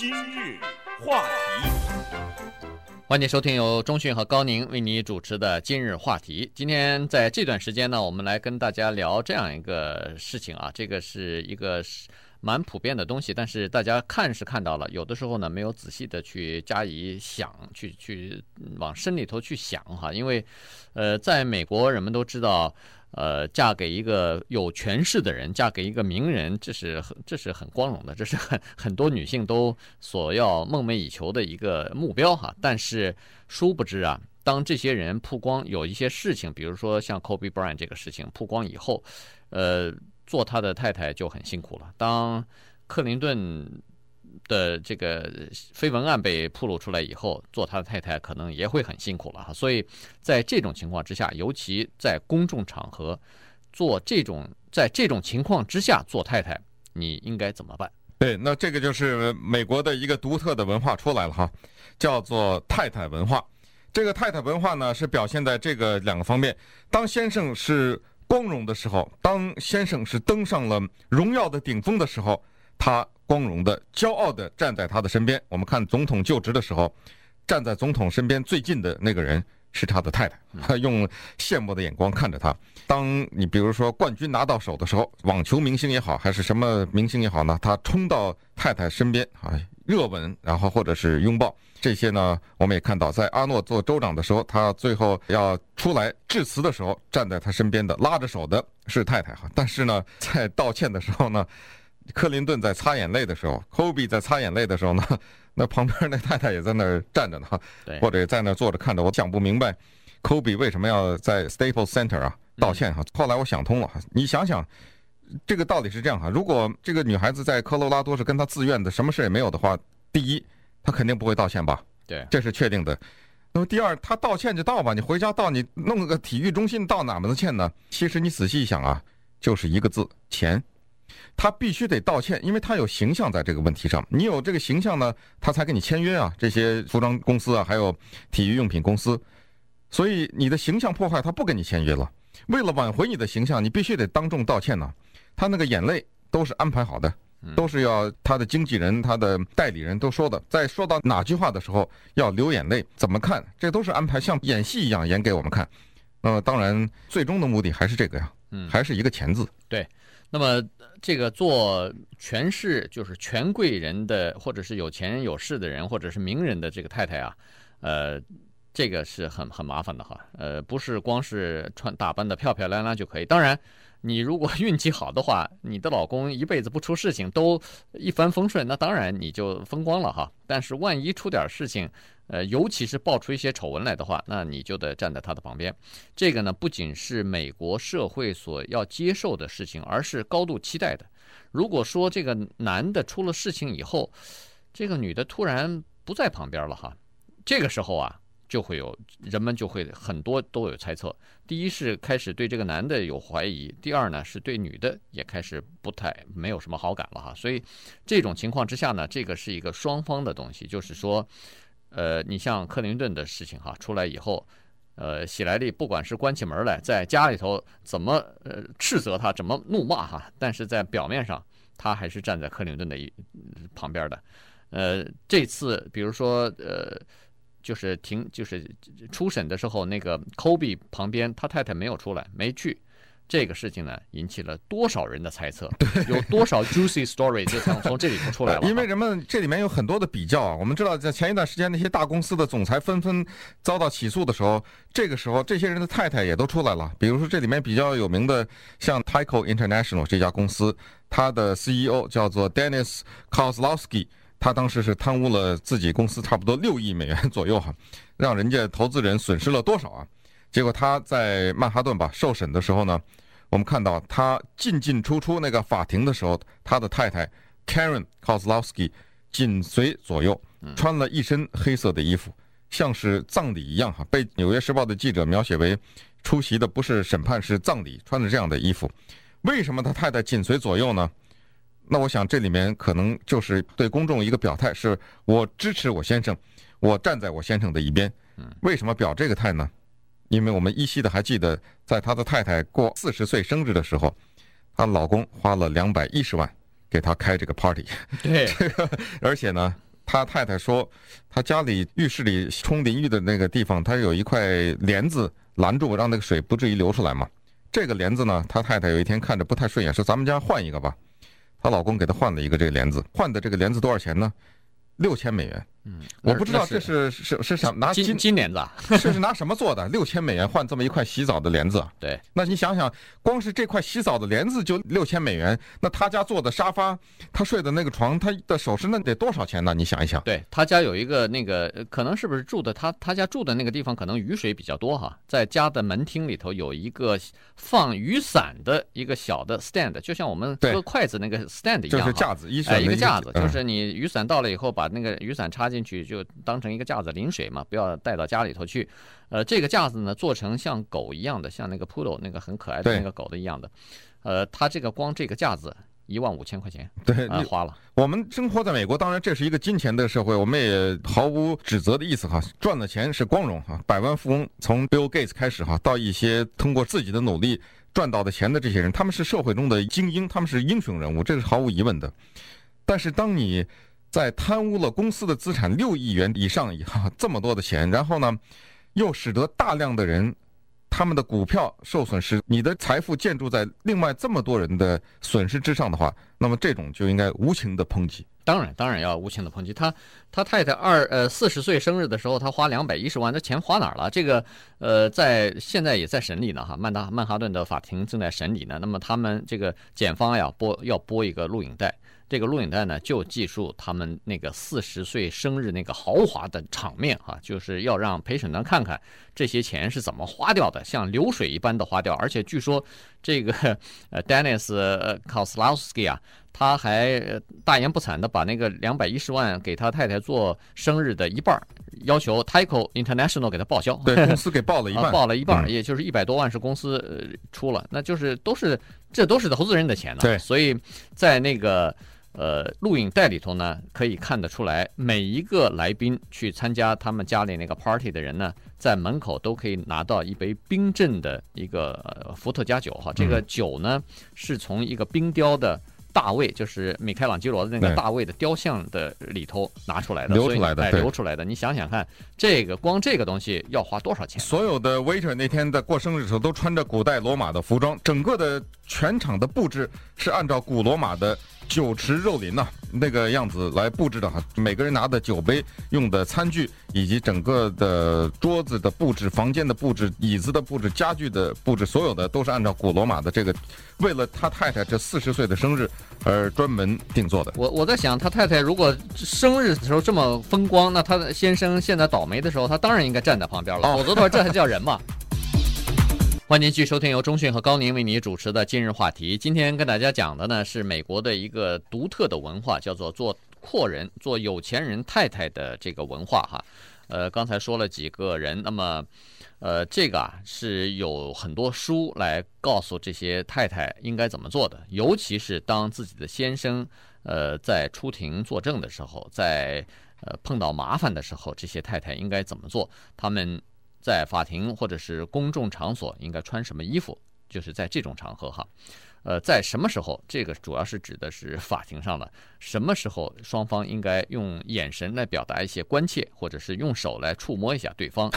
今日话题，欢迎收听由中讯和高宁为你主持的今日话题。今天在这段时间呢，我们来跟大家聊这样一个事情啊，这个是一个蛮普遍的东西，但是大家看是看到了，有的时候呢没有仔细的去加以想，去去往深里头去想哈，因为呃，在美国人们都知道。呃，嫁给一个有权势的人，嫁给一个名人，这是很这是很光荣的，这是很很多女性都所要梦寐以求的一个目标哈。但是殊不知啊，当这些人曝光有一些事情，比如说像 Kobe Bryant 这个事情曝光以后，呃，做他的太太就很辛苦了。当克林顿的这个绯闻案被曝露出来以后，做他的太太可能也会很辛苦了哈。所以在这种情况之下，尤其在公众场合做这种，在这种情况之下做太太，你应该怎么办？对，那这个就是美国的一个独特的文化出来了哈，叫做太太文化。这个太太文化呢，是表现在这个两个方面：当先生是光荣的时候，当先生是登上了荣耀的顶峰的时候，他。光荣的、骄傲的站在他的身边。我们看总统就职的时候，站在总统身边最近的那个人是他的太太，他用羡慕的眼光看着他。当你比如说冠军拿到手的时候，网球明星也好，还是什么明星也好呢，他冲到太太身边啊，热吻，然后或者是拥抱。这些呢，我们也看到，在阿诺做州长的时候，他最后要出来致辞的时候，站在他身边的拉着手的是太太哈。但是呢，在道歉的时候呢。克林顿在擦眼泪的时候，科比在擦眼泪的时候呢，那旁边那太太也在那儿站着呢，或者在那儿坐着看着。我想不明白，科比为什么要在 Staples Center 啊道歉哈？后来我想通了，你想想，这个道理是这样哈，如果这个女孩子在科罗拉多是跟她自愿的，什么事也没有的话，第一，她肯定不会道歉吧？对，这是确定的。那么第二，她道歉就道吧，你回家道，你弄个体育中心道哪门子歉呢？其实你仔细一想啊，就是一个字，钱。他必须得道歉，因为他有形象在这个问题上。你有这个形象呢，他才跟你签约啊。这些服装公司啊，还有体育用品公司，所以你的形象破坏，他不跟你签约了。为了挽回你的形象，你必须得当众道歉呢。他那个眼泪都是安排好的，都是要他的经纪人、他的代理人都说的。在说到哪句话的时候要流眼泪，怎么看，这都是安排，像演戏一样演给我们看。那么当然，最终的目的还是这个呀，嗯，还是一个钱字。对。那么，这个做权势就是权贵人的，或者是有钱人有势的人，或者是名人的这个太太啊，呃，这个是很很麻烦的哈。呃，不是光是穿打扮的漂漂亮亮就可以。当然，你如果 运气好的话，你的老公一辈子不出事情，都一帆风顺，那当然你就风光了哈。但是万一出点事情，呃，尤其是爆出一些丑闻来的话，那你就得站在他的旁边。这个呢，不仅是美国社会所要接受的事情，而是高度期待的。如果说这个男的出了事情以后，这个女的突然不在旁边了哈，这个时候啊，就会有人们就会很多都有猜测。第一是开始对这个男的有怀疑，第二呢是对女的也开始不太没有什么好感了哈。所以这种情况之下呢，这个是一个双方的东西，就是说。呃，你像克林顿的事情哈，出来以后，呃，喜来利不管是关起门来在家里头怎么呃斥责他，怎么怒骂哈，但是在表面上他还是站在克林顿的一旁边的。呃，这次比如说呃，就是庭就是初审的时候，那个 Kobe 旁边他太太没有出来，没去。这个事情呢，引起了多少人的猜测？有多少 juicy story 就从从这里头出来了。因为人们这里面有很多的比较啊。我们知道，在前一段时间，那些大公司的总裁纷纷遭到起诉的时候，这个时候这些人的太太也都出来了。比如说，这里面比较有名的，像 Tyco International 这家公司，它的 CEO 叫做 Dennis Kozlowski，他当时是贪污了自己公司差不多六亿美元左右哈，让人家投资人损失了多少啊？结果他在曼哈顿吧受审的时候呢，我们看到他进进出出那个法庭的时候，他的太太 Karen Kozlowski 紧随左右，穿了一身黑色的衣服，像是葬礼一样哈。被《纽约时报》的记者描写为出席的不是审判，是葬礼，穿着这样的衣服。为什么他太太紧随左右呢？那我想这里面可能就是对公众一个表态，是我支持我先生，我站在我先生的一边。为什么表这个态呢？因为我们依稀的还记得，在他的太太过四十岁生日的时候，她老公花了两百一十万给她开这个 party，对，而且呢，他太太说，他家里浴室里冲淋浴的那个地方，他有一块帘子拦住，让那个水不至于流出来嘛。这个帘子呢，他太太有一天看着不太顺眼，说：“咱们家换一个吧。”她老公给她换了一个这个帘子，换的这个帘子多少钱呢？六千美元。嗯，我不知道这是是是想拿金金帘子，这 是拿什么做的？六千美元换这么一块洗澡的帘子？对，那你想想，光是这块洗澡的帘子就六千美元，那他家坐的沙发，他睡的那个床，他的首饰那得多少钱呢？你想一想。对他家有一个那个，可能是不是住的他他家住的那个地方可能雨水比较多哈，在家的门厅里头有一个放雨伞的一个小的 stand，就像我们搁筷子那个 stand 一样，就是架子，哎，一个架子，就是你雨伞到了以后，把那个雨伞插进去就。当成一个架子淋水嘛，不要带到家里头去。呃，这个架子呢，做成像狗一样的，像那个 Poodle 那个很可爱的那个狗的一样的。呃，它这个光这个架子一万五千块钱，对，呃、花了。我们生活在美国，当然这是一个金钱的社会，我们也毫无指责的意思哈。赚的钱是光荣哈，百万富翁从 Bill Gates 开始哈，到一些通过自己的努力赚到的钱的这些人，他们是社会中的精英，他们是英雄人物，这是毫无疑问的。但是当你在贪污了公司的资产六亿元以上以后，这么多的钱，然后呢，又使得大量的人他们的股票受损失，你的财富建筑在另外这么多人的损失之上的话，那么这种就应该无情的抨击。当然，当然要无情的抨击。他他太太二呃四十岁生日的时候，他花两百一十万，这钱花哪儿了？这个呃，在现在也在审理呢哈，曼达曼哈顿的法庭正在审理呢。那么他们这个检方呀播要播一个录影带。这个录影带呢，就记述他们那个四十岁生日那个豪华的场面哈，就是要让陪审团看看这些钱是怎么花掉的，像流水一般的花掉。而且据说这个呃，Dennis Koslowski 啊，他还大言不惭的把那个两百一十万给他太太做生日的一半，要求 Tyco International 给他报销。对，公司给报了一半，报了一半，也就是一百多万是公司出了，那就是都是这都是投资人的钱呢。对，所以在那个。呃，录影带里头呢，可以看得出来，每一个来宾去参加他们家里那个 party 的人呢，在门口都可以拿到一杯冰镇的一个伏特加酒哈。这个酒呢，是从一个冰雕的大卫，就是米开朗基罗的那个大卫的雕像的里头拿出来的，流出来的，哎，流出来的。你想想看，这个光这个东西要花多少钱？所有的 waiter 那天在过生日的时候都穿着古代罗马的服装，整个的全场的布置是按照古罗马的。酒池肉林呐，那个样子来布置的哈，每个人拿的酒杯、用的餐具，以及整个的桌子的布置、房间的布置、椅子的布置、家具的布置，所有的都是按照古罗马的这个，为了他太太这四十岁的生日而专门定做的。我我在想，他太太如果生日的时候这么风光，那他的先生现在倒霉的时候，他当然应该站在旁边了，否则的话，这还叫人吗？欢迎继续收听由中讯和高宁为你主持的今日话题。今天跟大家讲的呢是美国的一个独特的文化，叫做做阔人、做有钱人太太的这个文化哈。呃，刚才说了几个人，那么呃，这个啊是有很多书来告诉这些太太应该怎么做的，尤其是当自己的先生呃在出庭作证的时候，在呃碰到麻烦的时候，这些太太应该怎么做？他们。在法庭或者是公众场所应该穿什么衣服？就是在这种场合哈，呃，在什么时候？这个主要是指的是法庭上的。什么时候双方应该用眼神来表达一些关切，或者是用手来触摸一下对方？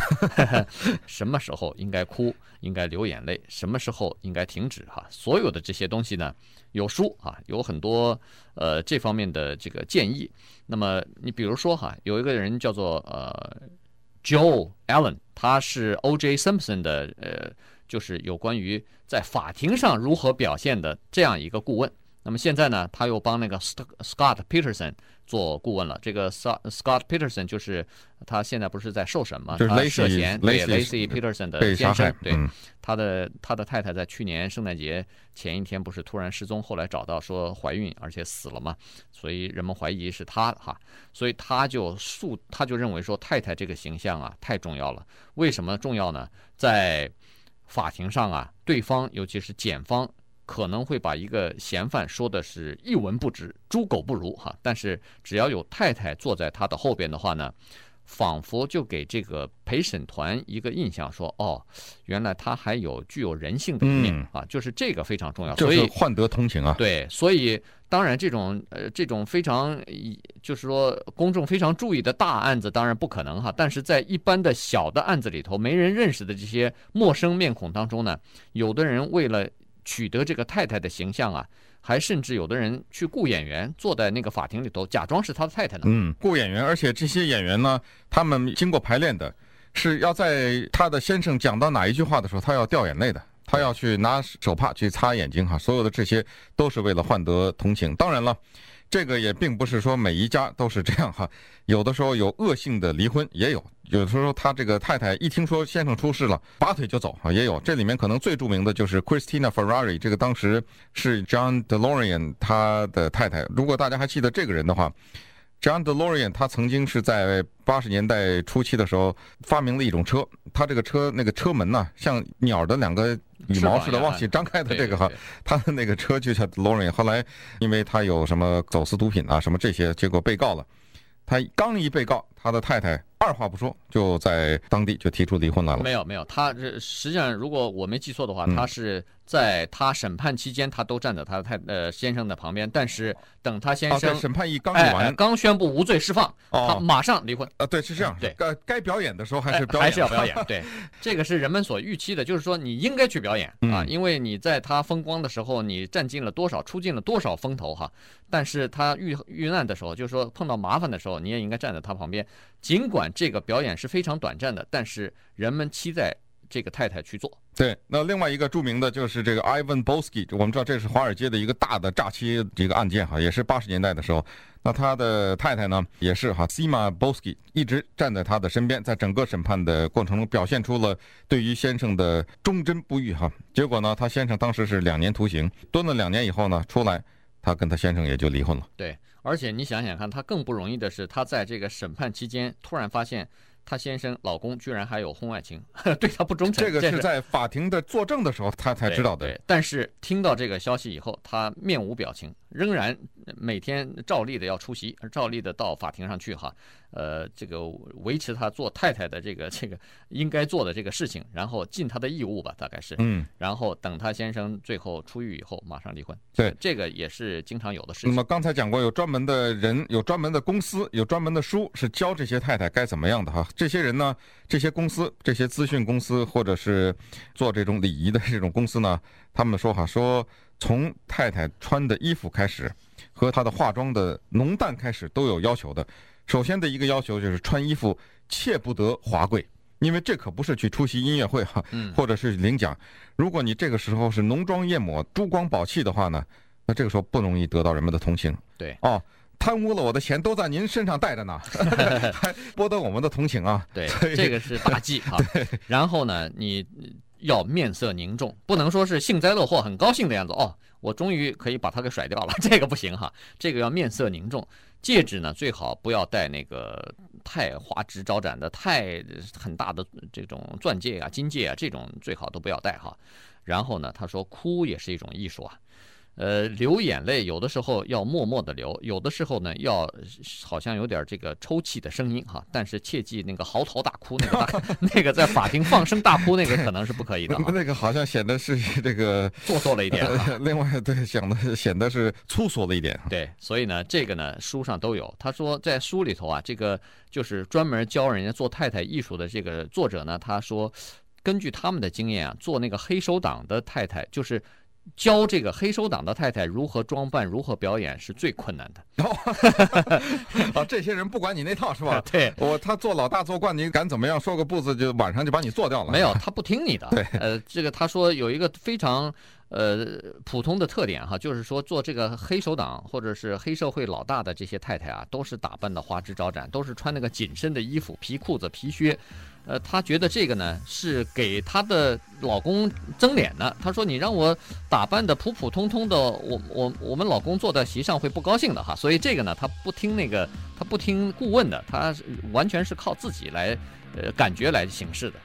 什么时候应该哭？应该流眼泪？什么时候应该停止？哈，所有的这些东西呢，有书啊，有很多呃这方面的这个建议。那么你比如说哈，有一个人叫做呃。Joe Allen，他是 O.J. Simpson 的呃，就是有关于在法庭上如何表现的这样一个顾问。那么现在呢，他又帮那个 Scott Peterson 做顾问了。这个 Scott Peterson 就是他现在不是在受审吗？就是他涉嫌对 Lacy Peterson 的先生，对、嗯、他的他的太太在去年圣诞节前一天不是突然失踪，后来找到说怀孕而且死了嘛，所以人们怀疑是他哈，所以他就诉他就认为说太太这个形象啊太重要了。为什么重要呢？在法庭上啊，对方尤其是检方。可能会把一个嫌犯说的是一文不值、猪狗不如哈，但是只要有太太坐在他的后边的话呢，仿佛就给这个陪审团一个印象说，说哦，原来他还有具有人性的一面、嗯、啊，就是这个非常重要，所以换得同情啊。对，所以当然这种呃这种非常就是说公众非常注意的大案子当然不可能哈，但是在一般的小的案子里头，没人认识的这些陌生面孔当中呢，有的人为了取得这个太太的形象啊。还甚至有的人去雇演员坐在那个法庭里头，假装是他的太太呢。嗯，雇演员，而且这些演员呢，他们经过排练的，是要在他的先生讲到哪一句话的时候，他要掉眼泪的，他要去拿手帕去擦眼睛哈。所有的这些都是为了换得同情。当然了。这个也并不是说每一家都是这样哈，有的时候有恶性的离婚也有，有的时候他这个太太一听说先生出事了，拔腿就走啊，也有。这里面可能最著名的就是 Christina Ferrari，这个当时是 John DeLorean 他的太太。如果大家还记得这个人的话，John DeLorean 他曾经是在八十年代初期的时候发明了一种车，他这个车那个车门呢，像鸟的两个。羽毛似的往起张开的这个哈，他的那个车就叫 DeLorean。后来因为他有什么走私毒品啊什么这些，结果被告了。他刚一被告，他的太太二话不说就在当地就提出离婚来了。没有没有，他这实际上如果我没记错的话，他是。在他审判期间，他都站在他的太呃先生的旁边。但是等他先生审判一刚完，哎，刚宣布无罪释放，他马上离婚。啊，对，是这样。对，该该表演的时候还是表演，还是要表演。对，这个是人们所预期的，就是说你应该去表演啊，因为你在他风光的时候，你占尽了多少，出尽了多少风头哈。但是他遇遇难的时候，就是说碰到麻烦的时候，你也应该站在他旁边。尽管这个表演是非常短暂的，但是人们期待。这个太太去做。对，那另外一个著名的就是这个 Ivan Boesky，我们知道这是华尔街的一个大的诈欺这个案件哈，也是八十年代的时候。那他的太太呢，也是哈，Sima Boesky 一直站在他的身边，在整个审判的过程中表现出了对于先生的忠贞不渝哈。结果呢，他先生当时是两年徒刑，蹲了两年以后呢，出来，他跟他先生也就离婚了。对，而且你想想看，他更不容易的是，他在这个审判期间突然发现。她先生、老公居然还有婚外情，对她不忠诚。这个是在法庭的作证的时候，她才知道的。对，但是听到这个消息以后，她面无表情，仍然每天照例的要出席，照例的到法庭上去哈。呃，这个维持她做太太的这个 这个应该做的这个事情，然后尽她的义务吧，大概是。嗯。然后等她先生最后出狱以后，马上离婚。对，这个也是经常有的事情。那么刚才讲过，有专门的人，有专门的公司，有专门的书，是教这些太太该怎么样的哈。这些人呢，这些公司，这些资讯公司，或者是做这种礼仪的这种公司呢，他们说哈，说从太太穿的衣服开始，和她的化妆的浓淡开始都有要求的。首先的一个要求就是穿衣服切不得华贵，因为这可不是去出席音乐会哈，或者是领奖。如果你这个时候是浓妆艳抹、珠光宝气的话呢，那这个时候不容易得到人们的同情。对，哦。贪污了我的钱都在您身上带着呢，还博得我们的同情啊！对，这个是大忌啊。然后呢，你要面色凝重，不能说是幸灾乐祸、很高兴的样子哦。我终于可以把他给甩掉了，这个不行哈。这个要面色凝重。戒指呢，最好不要戴那个太花枝招展的、太很大的这种钻戒啊、金戒啊，这种最好都不要戴哈。然后呢，他说哭也是一种艺术啊。呃，流眼泪有的时候要默默的流，有的时候呢要好像有点这个抽泣的声音哈，但是切记那个嚎啕大哭那个大 那个在法庭放声大哭那个可能是不可以的。那个好像显得是 这个做作了一点。另外，对，显得显得是粗俗了一点。对，所以呢，这个呢书上都有。他说在书里头啊，这个就是专门教人家做太太艺术的这个作者呢，他说根据他们的经验啊，做那个黑手党的太太就是。教这个黑手党的太太如何装扮、如何表演是最困难的。啊，这些人不管你那套是吧？对，我他做老大做惯，你敢怎么样？说个不字，就晚上就把你做掉了。没有，他不听你的。对，呃，这个他说有一个非常呃普通的特点哈，就是说做这个黑手党或者是黑社会老大的这些太太啊，都是打扮的花枝招展，都是穿那个紧身的衣服、皮裤子、皮靴。呃，她觉得这个呢是给她的老公争脸呢。她说：“你让我打扮的普普通通的，我我我们老公坐在席上会不高兴的哈。”所以这个呢，她不听那个，她不听顾问的，她完全是靠自己来，呃，感觉来行事的。